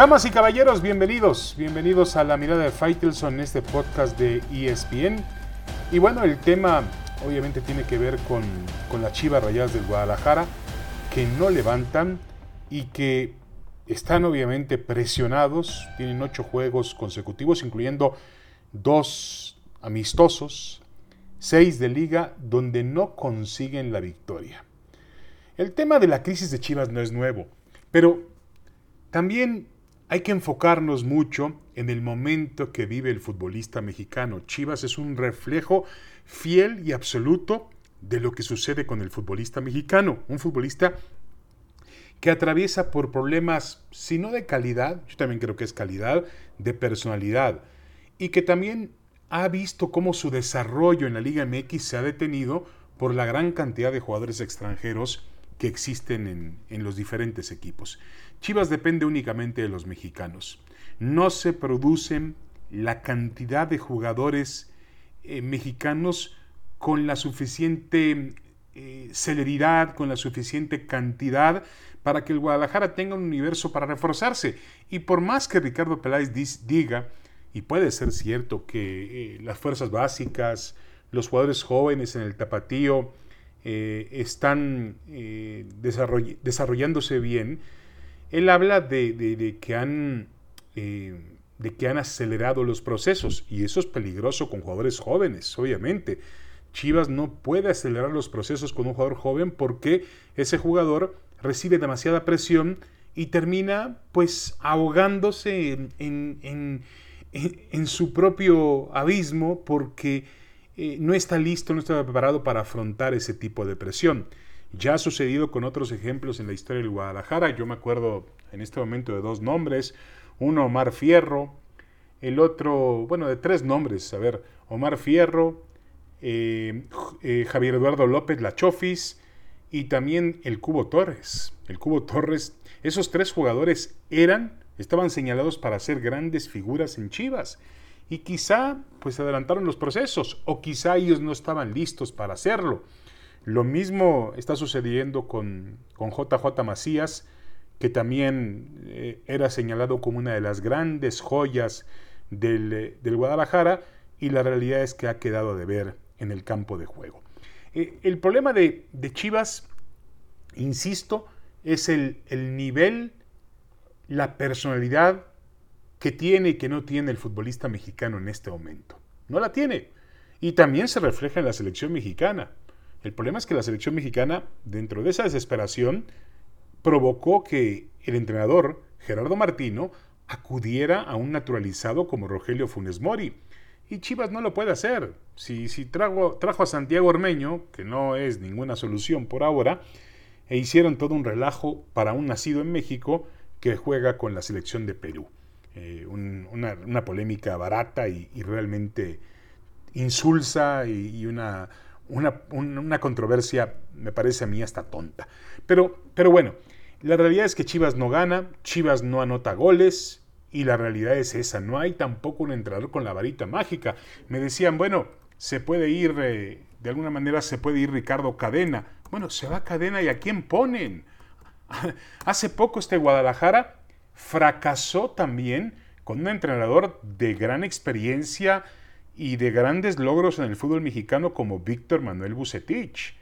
Damas y caballeros, bienvenidos, bienvenidos a la mirada de Faitelson este podcast de ESPN. Y bueno, el tema obviamente tiene que ver con, con las Chivas Rayadas del Guadalajara, que no levantan y que están obviamente presionados, tienen ocho juegos consecutivos, incluyendo dos amistosos, seis de liga, donde no consiguen la victoria. El tema de la crisis de Chivas no es nuevo, pero también hay que enfocarnos mucho en el momento que vive el futbolista mexicano. Chivas es un reflejo fiel y absoluto de lo que sucede con el futbolista mexicano. Un futbolista que atraviesa por problemas, si no de calidad, yo también creo que es calidad, de personalidad. Y que también ha visto cómo su desarrollo en la Liga MX se ha detenido por la gran cantidad de jugadores extranjeros que existen en, en los diferentes equipos. Chivas depende únicamente de los mexicanos. No se producen la cantidad de jugadores eh, mexicanos con la suficiente eh, celeridad, con la suficiente cantidad para que el Guadalajara tenga un universo para reforzarse. Y por más que Ricardo Peláez diga, y puede ser cierto que eh, las fuerzas básicas, los jugadores jóvenes en el tapatío están desarrollándose bien, él habla de, que han, eh, de que han acelerado los procesos y eso es peligroso con jugadores jóvenes, obviamente. Chivas no puede acelerar los procesos con un jugador joven porque ese jugador recibe demasiada presión y termina pues ahogándose en, su propio abismo porque eh, no está listo, no está preparado para afrontar ese tipo de presión. Ya ha sucedido con otros ejemplos en la historia del Guadalajara. Yo me acuerdo en este momento de dos nombres. Uno, Omar Fierro. El otro, bueno, de tres nombres. A ver, Omar Fierro, eh, eh, Javier Eduardo López Lachofis y también el Cubo Torres. El Cubo Torres, esos tres jugadores eran, estaban señalados para ser grandes figuras en Chivas. Y quizá pues adelantaron los procesos o quizá ellos no estaban listos para hacerlo. Lo mismo está sucediendo con, con JJ Macías, que también eh, era señalado como una de las grandes joyas del, Guadalajara, y la realidad es que ha quedado de ver en el campo de juego. Eh, el problema de, Chivas, insisto, es el, el nivel, la personalidad que tiene y que no tiene el futbolista mexicano en este momento. No la tiene. Y también se refleja en la selección mexicana. El problema es que la selección mexicana, dentro de esa desesperación, provocó que el entrenador Gerardo Martino acudiera a un naturalizado como Rogelio Funes Mori. Y Chivas no lo puede hacer. Si, si trajo a Santiago Ormeño, que no es ninguna solución por ahora, e hicieron todo un relajo para un nacido en México que juega con la selección de Perú. Eh, una, polémica barata y, realmente insulsa y una, una, controversia, me parece a mí hasta tonta. Pero, pero bueno, la realidad es que Chivas no gana, Chivas no anota goles y la realidad es esa. No hay tampoco un entrenador con la varita mágica. Me decían, bueno, se puede ir, eh, de alguna manera se puede ir Ricardo Cadena. Bueno, se va Cadena y a quién ponen. Hace poco este Guadalajara fracasó también con un entrenador de gran experiencia, y de grandes logros en el fútbol mexicano como Víctor Manuel Bucetich.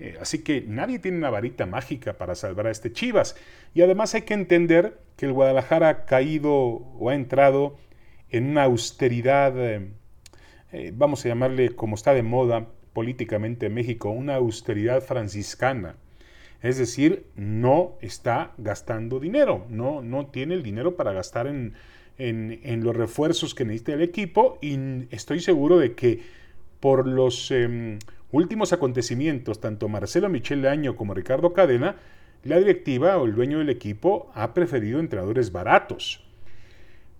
Eh, así que nadie tiene una varita mágica para salvar a este Chivas. Y además hay que entender que el Guadalajara ha caído o ha entrado en una austeridad, eh, eh, vamos a llamarle como está de moda políticamente en México, una austeridad franciscana. Es decir, no está gastando dinero, no, no tiene el dinero para gastar en, en, los refuerzos que necesita el equipo y estoy seguro de que por los em, últimos acontecimientos, tanto Marcelo Michel Año como Ricardo Cadena, la directiva o el dueño del equipo ha preferido entrenadores baratos.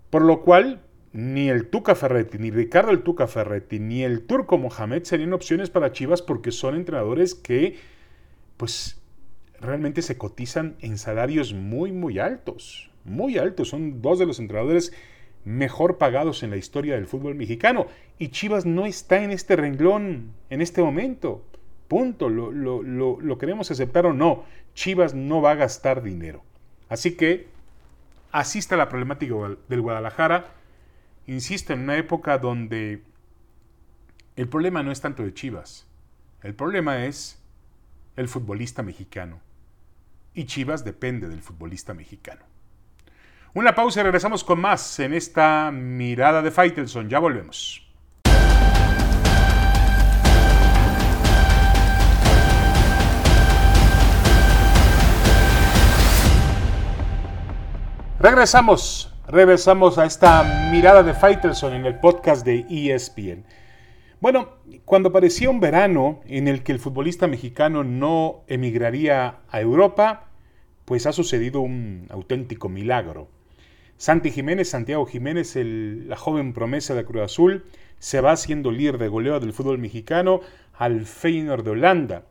Por lo cual, ni el Tuca Ferretti, ni Ricardo el Tuca Ferretti, ni el Turco Mohamed serían opciones para Chivas porque son entrenadores que, pues, realmente se cotizan en salarios muy, muy altos muy altos. Son dos de los entrenadores mejor pagados en la historia del fútbol mexicano. Y Chivas no está en este renglón en este momento. Punto. Lo, queremos aceptar o no. Chivas no va a gastar dinero. Así que así está la problemática del Guadalajara. Insisto, en una época donde el problema no es tanto de Chivas, el problema es el futbolista mexicano. Y Chivas depende del futbolista mexicano. Una pausa y regresamos con más en esta mirada de Faitelson. Ya volvemos. Regresamos, regresamos a esta mirada de Faitelson en el podcast de ESPN. Bueno, cuando parecía un verano en el que el futbolista mexicano no emigraría a Europa, pues ha sucedido un auténtico milagro. Santi Jiménez, Santiago Jiménez, la joven promesa de Cruz Azul, se va haciendo líder de goleo del fútbol mexicano al Feyenoord de Holanda.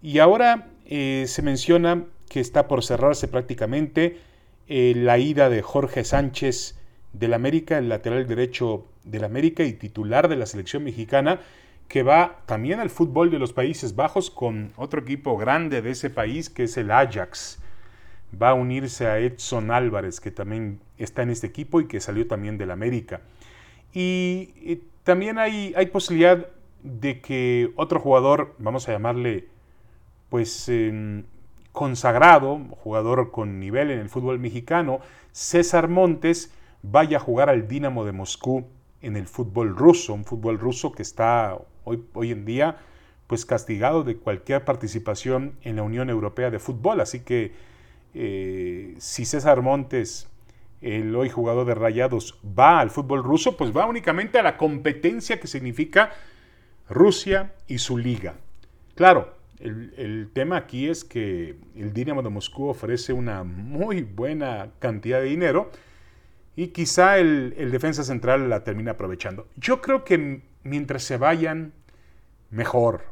Y ahora eh, se menciona que está por cerrarse prácticamente eh, la ida de Jorge Sánchez del América, el lateral derecho del América y titular de la selección mexicana, que va también al fútbol de los Países Bajos con otro equipo grande de ese país que es el Ajax va a unirse a Edson Álvarez, que también está en este equipo y que salió también del América. Y, también hay, hay, posibilidad de que otro jugador, vamos a llamarle, pues em, consagrado, jugador con nivel en el fútbol mexicano, César Montes, vaya a jugar al Dinamo de Moscú en el fútbol ruso, un fútbol ruso que está hoy, hoy en día pues castigado de cualquier participación en la Unión Europea de Fútbol, así que eh, si César Montes, el hoy jugador de Rayados, va al fútbol ruso, pues va únicamente a la competencia que significa Rusia y su liga. Claro, el, tema aquí es que el Dinamo de Moscú ofrece una muy buena cantidad de dinero y quizá el, defensa central la termine aprovechando. Yo creo que mientras se vayan, mejor.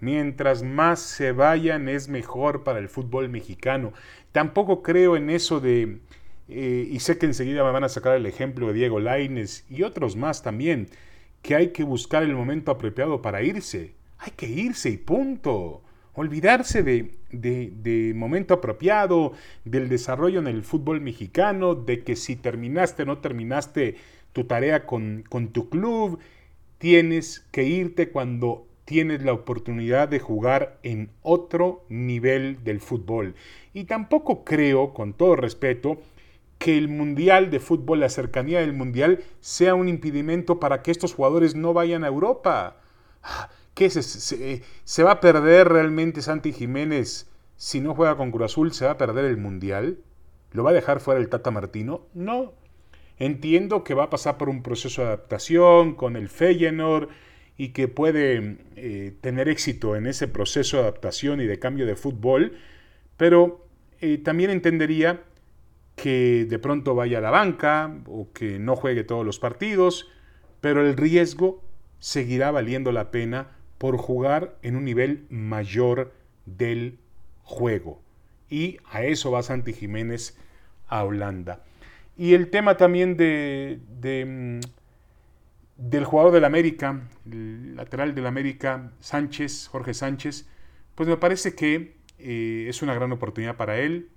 Mientras más se vayan es mejor para el fútbol mexicano. Tampoco creo en eso de, eh, y sé que enseguida me van a sacar el ejemplo de Diego Laines y otros más también, que hay que buscar el momento apropiado para irse. Hay que irse y punto. Olvidarse de, de, momento apropiado, del desarrollo en el fútbol mexicano, de que si terminaste o no terminaste tu tarea con, con tu club, tienes que irte cuando tienes la oportunidad de jugar en otro nivel del fútbol. Y tampoco creo, con todo respeto, que el Mundial de Fútbol, la cercanía del Mundial, sea un impedimento para que estos jugadores no vayan a Europa. ¿Qué se, se, va a perder realmente Santi Jiménez si no juega con Cruz Azul? ¿Se va a perder el Mundial? ¿Lo va a dejar fuera el Tata Martino? No. Entiendo que va a pasar por un proceso de adaptación con el Feyenoord, y que puede eh, tener éxito en ese proceso de adaptación y de cambio de fútbol, pero eh, también entendería que de pronto vaya a la banca o que no juegue todos los partidos, pero el riesgo seguirá valiendo la pena por jugar en un nivel mayor del juego. Y a eso va Santi Jiménez a Holanda. Y el tema también de, de mm, del jugador del América, el lateral del América, Sánchez, Jorge Sánchez, pues me parece que eh, es una gran oportunidad para él.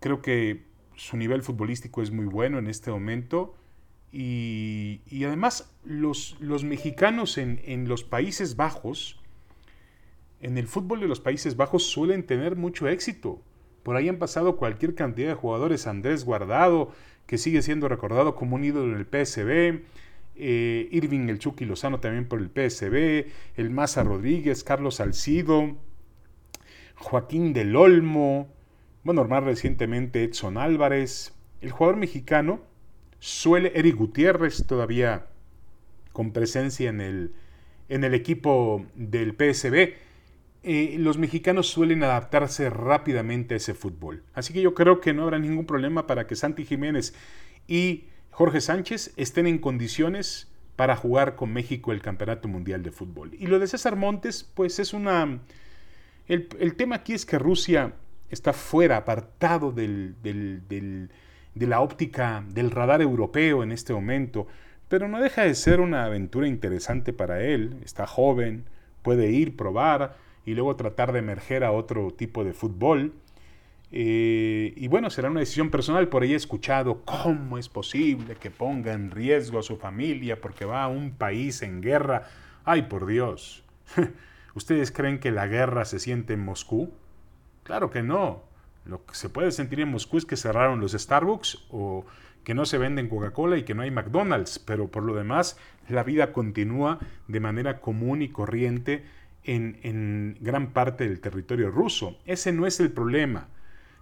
Creo que su nivel futbolístico es muy bueno en este momento. Y, además los, los mexicanos en, en, los Países Bajos, en el fútbol de los Países Bajos suelen tener mucho éxito. Por ahí han pasado cualquier cantidad de jugadores. Andrés Guardado, que sigue siendo recordado como un ídolo en el PSB. Eh, Irving El Chucky Lozano también por el PSB, el Maza Rodríguez, Carlos Salcido, Joaquín del Olmo, bueno, más recientemente Edson Álvarez, el jugador mexicano suele, Eric Gutiérrez todavía con presencia en el, en el equipo del PSB, eh, los mexicanos suelen adaptarse rápidamente a ese fútbol. Así que yo creo que no habrá ningún problema para que Santi Jiménez y Jorge Sánchez estén en condiciones para jugar con México el Campeonato Mundial de Fútbol. Y lo de César Montes, pues es una... El, tema aquí es que Rusia está fuera, apartado del, de la óptica del radar europeo en este momento, pero no deja de ser una aventura interesante para él. Está joven, puede ir, probar y luego tratar de emerger a otro tipo de fútbol. Eh, y bueno, será una decisión personal. Por ahí he escuchado cómo es posible que ponga en riesgo a su familia porque va a un país en guerra. Ay, por Dios. ¿Ustedes creen que la guerra se siente en Moscú? Claro que no. Lo que se puede sentir en Moscú es que cerraron los Starbucks o que no se venden Coca-Cola y que no hay McDonald's, pero por lo demás la vida continúa de manera común y corriente en, gran parte del territorio ruso. Ese no es el problema.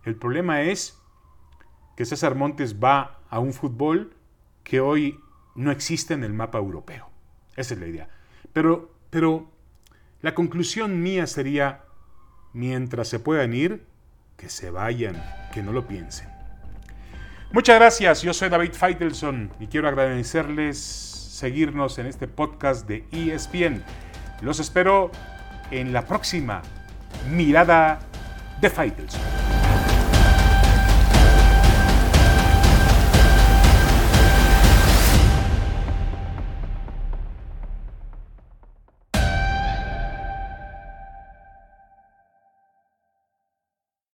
El problema es que César Montes va a un fútbol que hoy no existe en el mapa europeo. Esa es la idea. Pero, pero la conclusión mía sería, mientras se puedan ir, que se vayan, que no lo piensen. Muchas gracias, yo soy David Feitelson y quiero agradecerles seguirnos en este podcast de ESPN. Los espero en la próxima mirada de Feitelson.